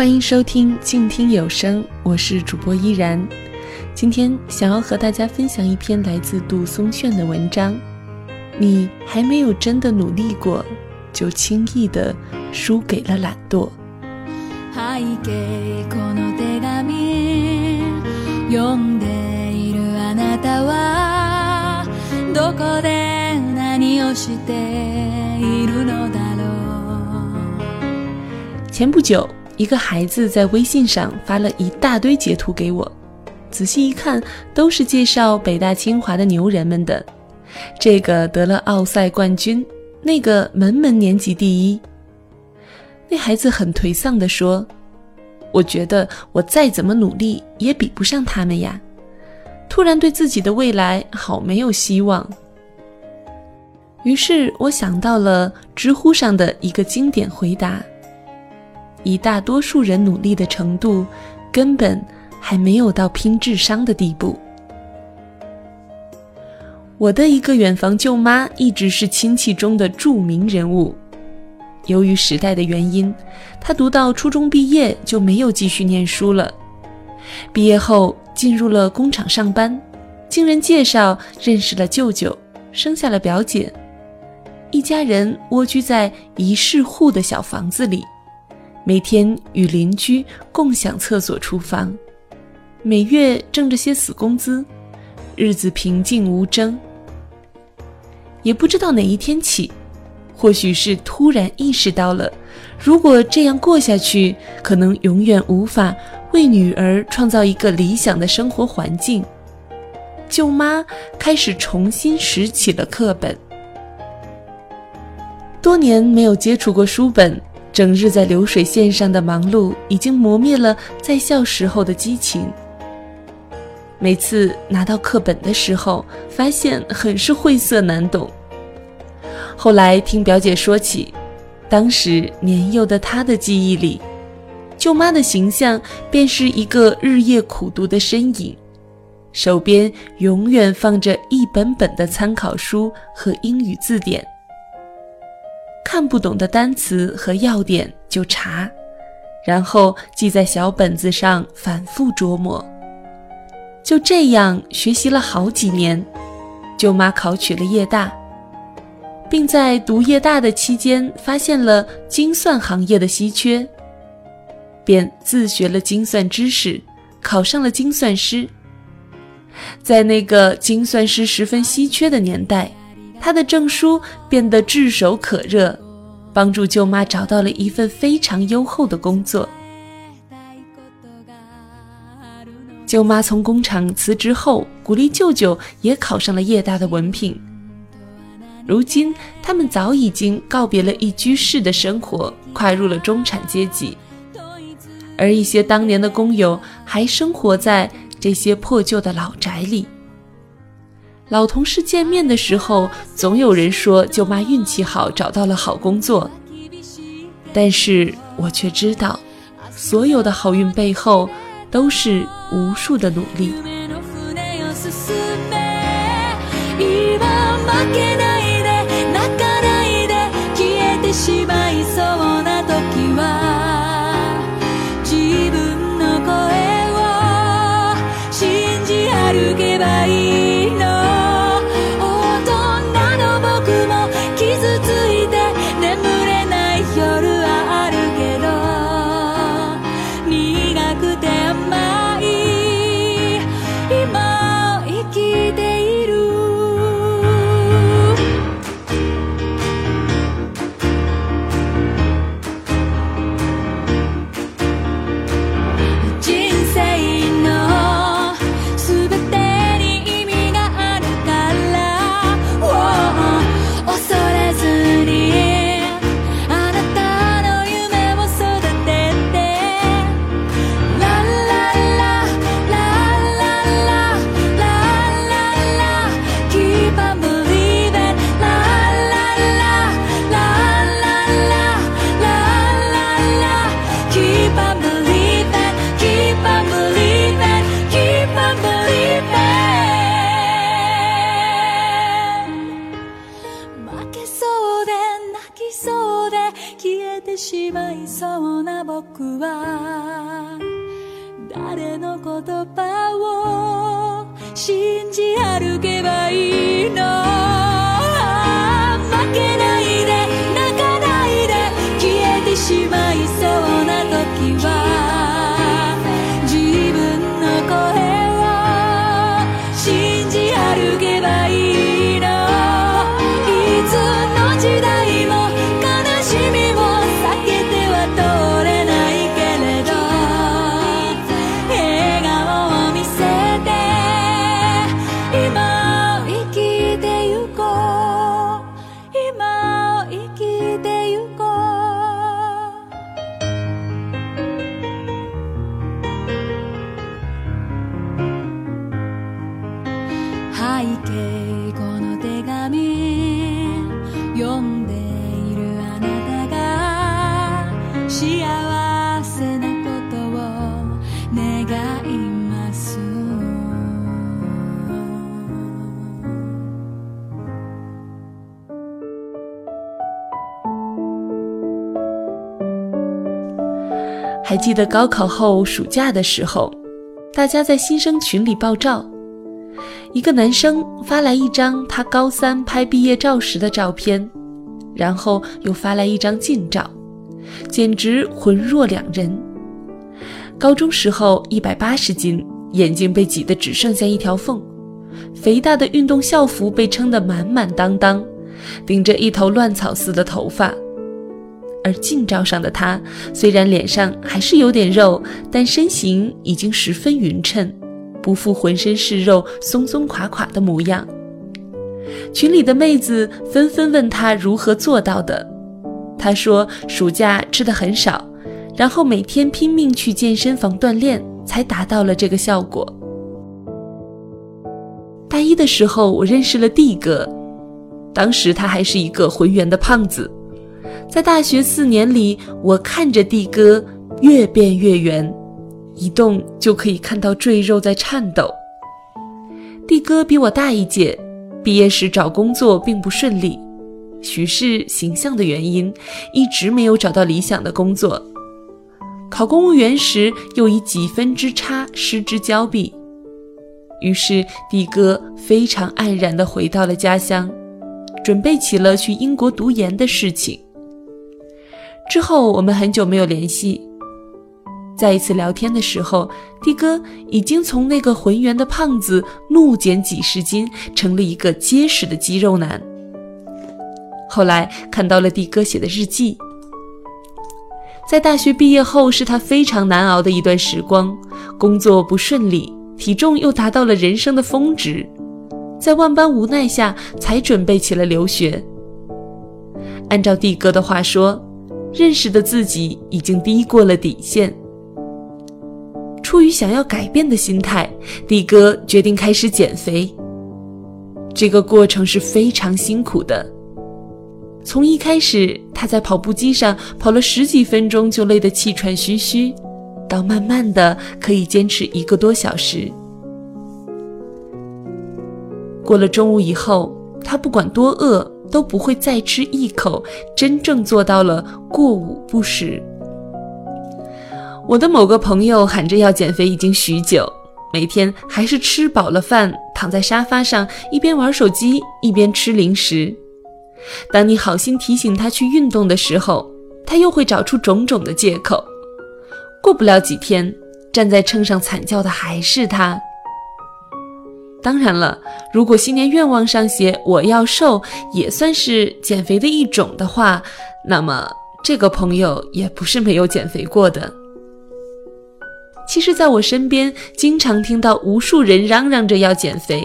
欢迎收听静听有声，我是主播依然。今天想要和大家分享一篇来自杜松炫的文章。你还没有真的努力过，就轻易的输给了懒惰。前不久，一个孩子在微信上发了一大堆截图给我，仔细一看，都是介绍北大清华的牛人们的。这个得了奥赛冠军，那个门门年级第一。那孩子很颓丧地说：“我觉得我再怎么努力也比不上他们呀。”突然对自己的未来好没有希望。于是我想到了知乎上的一个经典回答。以大多数人努力的程度，根本还没有到拼智商的地步。我的一个远房舅妈一直是亲戚中的著名人物。由于时代的原因，她读到初中毕业就没有继续念书了。毕业后进入了工厂上班，经人介绍认识了舅舅，生下了表姐，一家人蜗居在一室户的小房子里。每天与邻居共享厕所、厨房，每月挣着些死工资，日子平静无争。也不知道哪一天起，或许是突然意识到了，如果这样过下去，可能永远无法为女儿创造一个理想的生活环境。舅妈开始重新拾起了课本，多年没有接触过书本。整日在流水线上的忙碌，已经磨灭了在校时候的激情。每次拿到课本的时候，发现很是晦涩难懂。后来听表姐说起，当时年幼的她的记忆里，舅妈的形象便是一个日夜苦读的身影，手边永远放着一本本的参考书和英语字典。看不懂的单词和要点就查，然后记在小本子上反复琢磨。就这样学习了好几年，舅妈考取了夜大，并在读夜大的期间发现了精算行业的稀缺，便自学了精算知识，考上了精算师。在那个精算师十分稀缺的年代。他的证书变得炙手可热，帮助舅妈找到了一份非常优厚的工作。舅妈从工厂辞职后，鼓励舅舅也考上了夜大的文凭。如今，他们早已经告别了一居室的生活，跨入了中产阶级。而一些当年的工友还生活在这些破旧的老宅里。老同事见面的时候，总有人说舅妈运气好，找到了好工作。但是我却知道，所有的好运背后，都是无数的努力。僕は誰の言葉を信じ歩けばいい？还记得高考后暑假的时候，大家在新生群里爆照，一个男生发来一张他高三拍毕业照时的照片，然后又发来一张近照，简直浑若两人。高中时候一百八十斤，眼睛被挤得只剩下一条缝，肥大的运动校服被撑得满满当当，顶着一头乱草似的头发。而近照上的他，虽然脸上还是有点肉，但身形已经十分匀称，不复浑身是肉、松松垮垮的模样。群里的妹子纷纷问他如何做到的，他说暑假吃的很少，然后每天拼命去健身房锻炼，才达到了这个效果。大一的时候，我认识了 D 哥，当时他还是一个浑圆的胖子。在大学四年里，我看着地哥越变越圆，一动就可以看到赘肉在颤抖。地哥比我大一届，毕业时找工作并不顺利，许是形象的原因，一直没有找到理想的工作。考公务员时又以几分之差失之交臂，于是地哥非常黯然地回到了家乡，准备起了去英国读研的事情。之后我们很久没有联系，在一次聊天的时候，的哥已经从那个浑圆的胖子怒减几十斤，成了一个结实的肌肉男。后来看到了的哥写的日记，在大学毕业后是他非常难熬的一段时光，工作不顺利，体重又达到了人生的峰值，在万般无奈下才准备起了留学。按照的哥的话说。认识的自己已经低过了底线。出于想要改变的心态，的哥决定开始减肥。这个过程是非常辛苦的。从一开始他在跑步机上跑了十几分钟就累得气喘吁吁，到慢慢的可以坚持一个多小时。过了中午以后，他不管多饿。都不会再吃一口，真正做到了过午不食。我的某个朋友喊着要减肥已经许久，每天还是吃饱了饭，躺在沙发上一边玩手机一边吃零食。当你好心提醒他去运动的时候，他又会找出种种的借口。过不了几天，站在秤上惨叫的还是他。当然了，如果新年愿望上写“我要瘦”也算是减肥的一种的话，那么这个朋友也不是没有减肥过的。其实，在我身边，经常听到无数人嚷嚷着要减肥，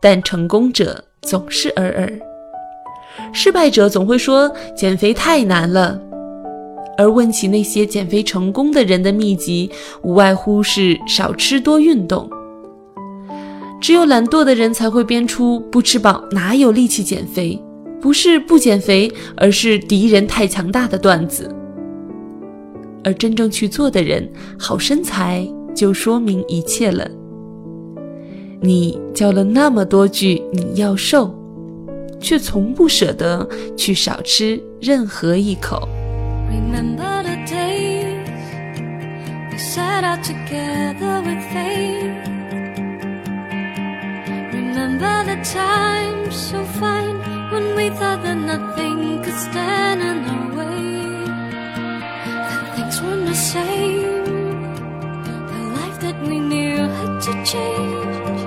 但成功者总是尔尔，失败者总会说减肥太难了。而问起那些减肥成功的人的秘籍，无外乎是少吃多运动。只有懒惰的人才会编出“不吃饱哪有力气减肥”，不是不减肥，而是敌人太强大的段子。而真正去做的人，好身材就说明一切了。你叫了那么多句“你要瘦”，却从不舍得去少吃任何一口。Remember the days we sat out together with faith. Remember the time so fine when we thought that nothing could stand in our way. That things weren't the same. The life that we knew had to change.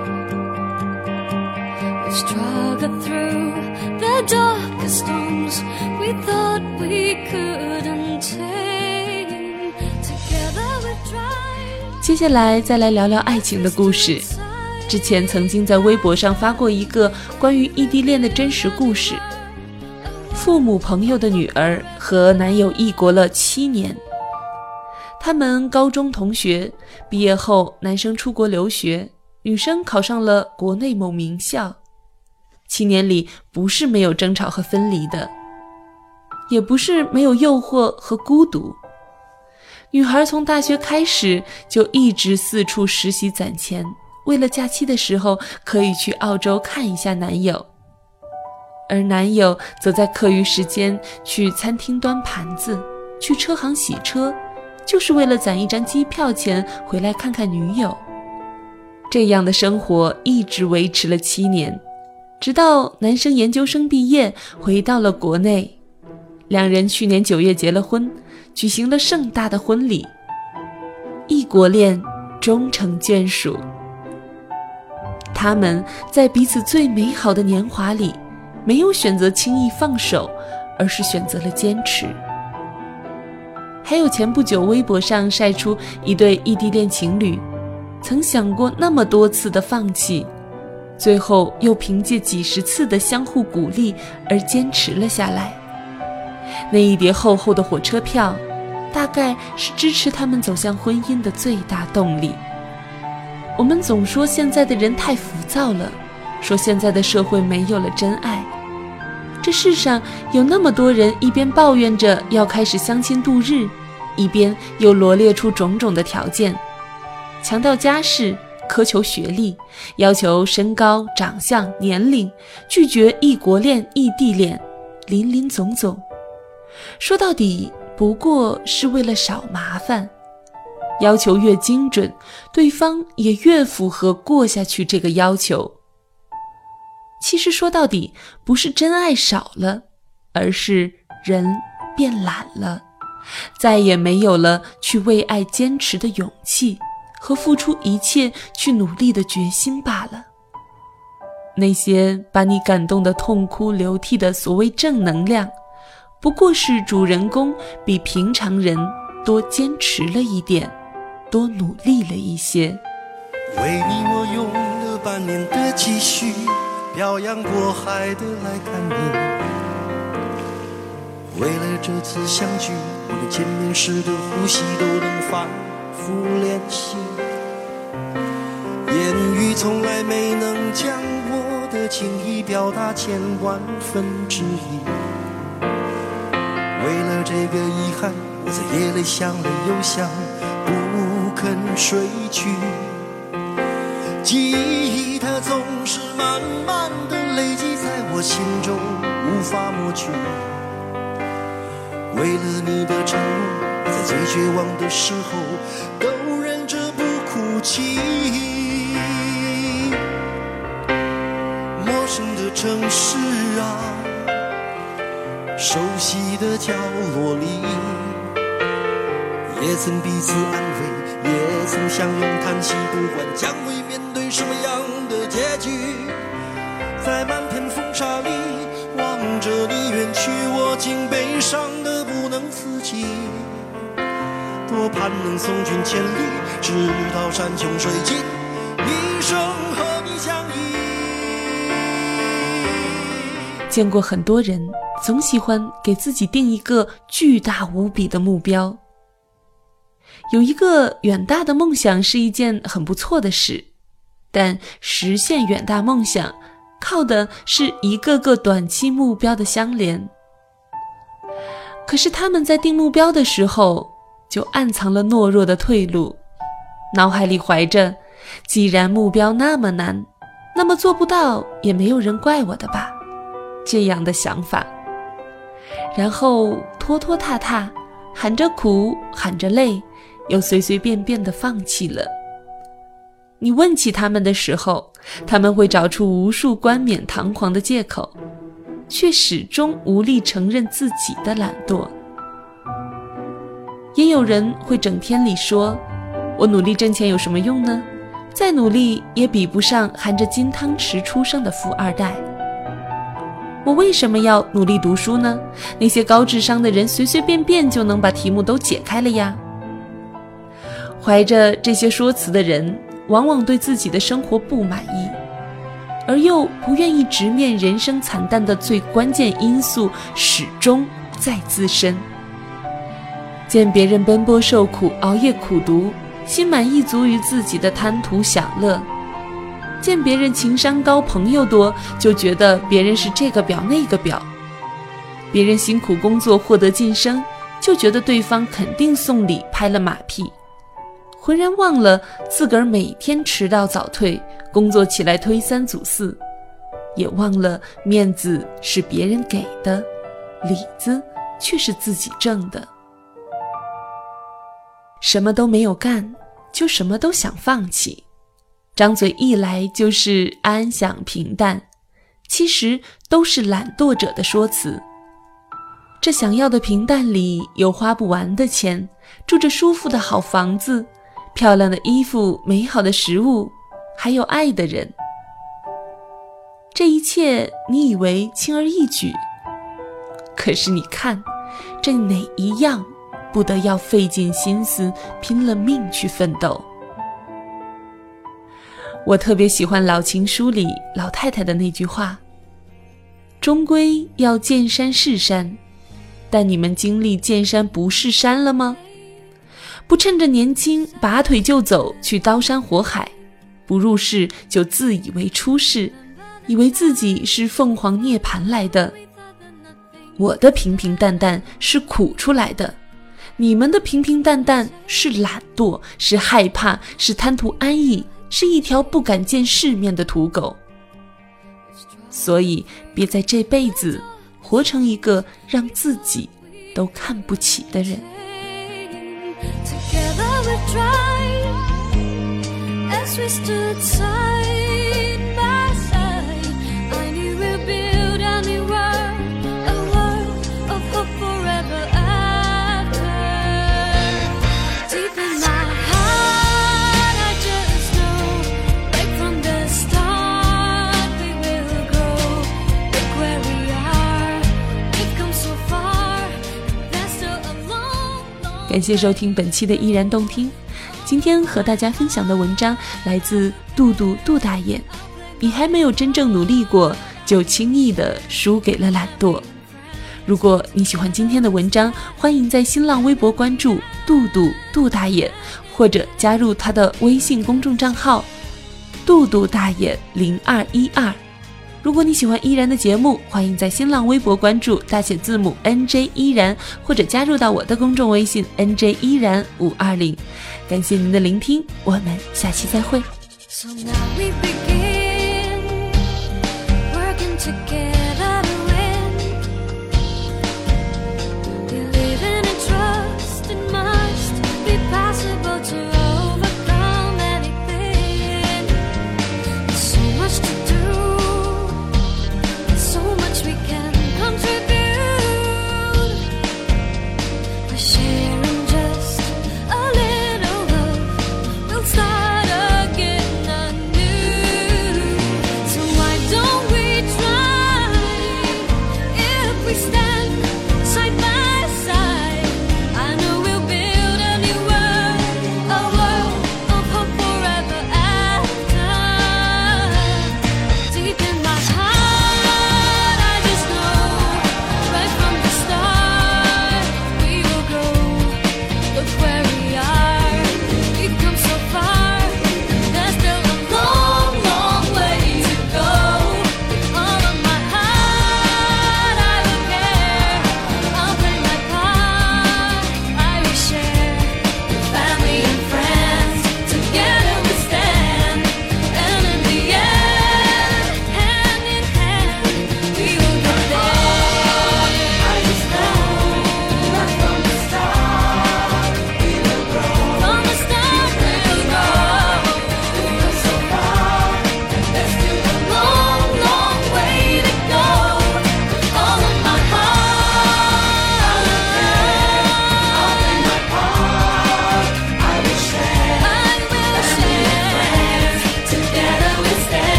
We struggled through the darkest storms we thought we couldn't tame. Together we tried. 接下来再来聊聊爱情的故事。 之前曾经在微博上发过一个关于异地恋的真实故事。父母朋友的女儿和男友异国了七年，他们高中同学，毕业后男生出国留学，女生考上了国内某名校。七年里不是没有争吵和分离的，也不是没有诱惑和孤独。女孩从大学开始就一直四处实习攒钱。为了假期的时候可以去澳洲看一下男友，而男友则在课余时间去餐厅端盘子，去车行洗车，就是为了攒一张机票钱回来看看女友。这样的生活一直维持了七年，直到男生研究生毕业回到了国内，两人去年九月结了婚，举行了盛大的婚礼。异国恋终成眷属。他们在彼此最美好的年华里，没有选择轻易放手，而是选择了坚持。还有前不久微博上晒出一对异地恋情侣，曾想过那么多次的放弃，最后又凭借几十次的相互鼓励而坚持了下来。那一叠厚厚的火车票，大概是支持他们走向婚姻的最大动力。我们总说现在的人太浮躁了，说现在的社会没有了真爱。这世上有那么多人一边抱怨着要开始相亲度日，一边又罗列出种种的条件，强调家世、苛求学历、要求身高、长相、年龄，拒绝异国恋、异地恋，林林总总。说到底，不过是为了少麻烦。要求越精准，对方也越符合过下去这个要求。其实说到底，不是真爱少了，而是人变懒了，再也没有了去为爱坚持的勇气和付出一切去努力的决心罢了。那些把你感动的痛哭流涕的所谓正能量，不过是主人公比平常人多坚持了一点。多努力了一些。为你，我用了半年的积蓄，漂洋过海的来看你。为了这次相聚，我连见面时的呼吸都能反复练习。言语从来没能将我的情意表达千万分之一。为了这个遗憾，我在夜里想了又想。不肯睡去，记忆它总是慢慢的累积在我心中，无法抹去。为了你的承诺，在最绝望的时候都忍着不哭泣。陌生的城市啊，熟悉的角落里，也曾彼此安慰。也曾相拥叹息，不管将会面对什么样的结局，在漫天风沙里望着你远去，我竟悲伤的不能自己。多盼能送君千里，直到山穷水尽，一生和你相依。见过很多人，总喜欢给自己定一个巨大无比的目标。有一个远大的梦想是一件很不错的事，但实现远大梦想靠的是一个个短期目标的相连。可是他们在定目标的时候就暗藏了懦弱的退路，脑海里怀着“既然目标那么难，那么做不到也没有人怪我的吧”这样的想法，然后拖拖沓沓，喊着苦，喊着累。又随随便便的放弃了。你问起他们的时候，他们会找出无数冠冕堂皇的借口，却始终无力承认自己的懒惰。也有人会整天里说：“我努力挣钱有什么用呢？再努力也比不上含着金汤匙出生的富二代。我为什么要努力读书呢？那些高智商的人随随便便就能把题目都解开了呀。”怀着这些说辞的人。往往对自己的生活不满意，而又不愿意直面人生惨淡的最关键因素，始终在自身。见别人奔波受苦、熬夜苦读，心满意足于自己的贪图享乐；见别人情商高、朋友多，就觉得别人是这个表那个表；别人辛苦工作获得晋升，就觉得对方肯定送礼、拍了马屁。浑然忘了自个儿每天迟到早退，工作起来推三阻四，也忘了面子是别人给的，里子却是自己挣的。什么都没有干，就什么都想放弃，张嘴一来就是安享平淡，其实都是懒惰者的说辞。这想要的平淡里有花不完的钱，住着舒服的好房子。漂亮的衣服、美好的食物，还有爱的人，这一切你以为轻而易举？可是你看，这哪一样不得要费尽心思、拼了命去奋斗？我特别喜欢《老情书》里老太太的那句话：“终归要见山是山，但你们经历见山不是山了吗？”不趁着年轻拔腿就走去刀山火海，不入世就自以为出世，以为自己是凤凰涅槃来的。我的平平淡淡是苦出来的，你们的平平淡淡是懒惰，是害怕，是贪图安逸，是一条不敢见世面的土狗。所以，别在这辈子活成一个让自己都看不起的人。Together we tried, As we stood side 感谢收听本期的依然动听。今天和大家分享的文章来自杜杜杜大爷。你还没有真正努力过，就轻易的输给了懒惰。如果你喜欢今天的文章，欢迎在新浪微博关注杜杜杜大爷，或者加入他的微信公众账号杜杜大爷零二一二。如果你喜欢依然的节目，欢迎在新浪微博关注大写字母 N J 依然，或者加入到我的公众微信 N J 依然五二零。感谢您的聆听，我们下期再会。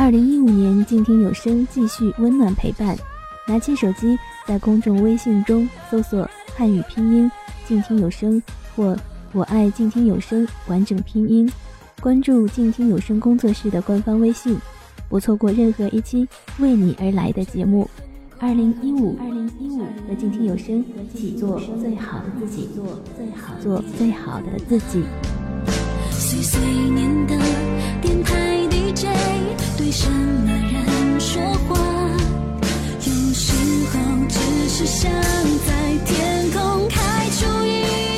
二零一五年，静听有声继续温暖陪伴。拿起手机，在公众微信中搜索汉语拼音“静听有声”或“我爱静听有声”完整拼音，关注静听有声工作室的官方微信，不错过任何一期为你而来的节目。二零一五，二零一五和静听有声一起做最好的自己，做最好做最好的自己。碎碎念的电台谁对什么人说话？有时候只是想在天空开出一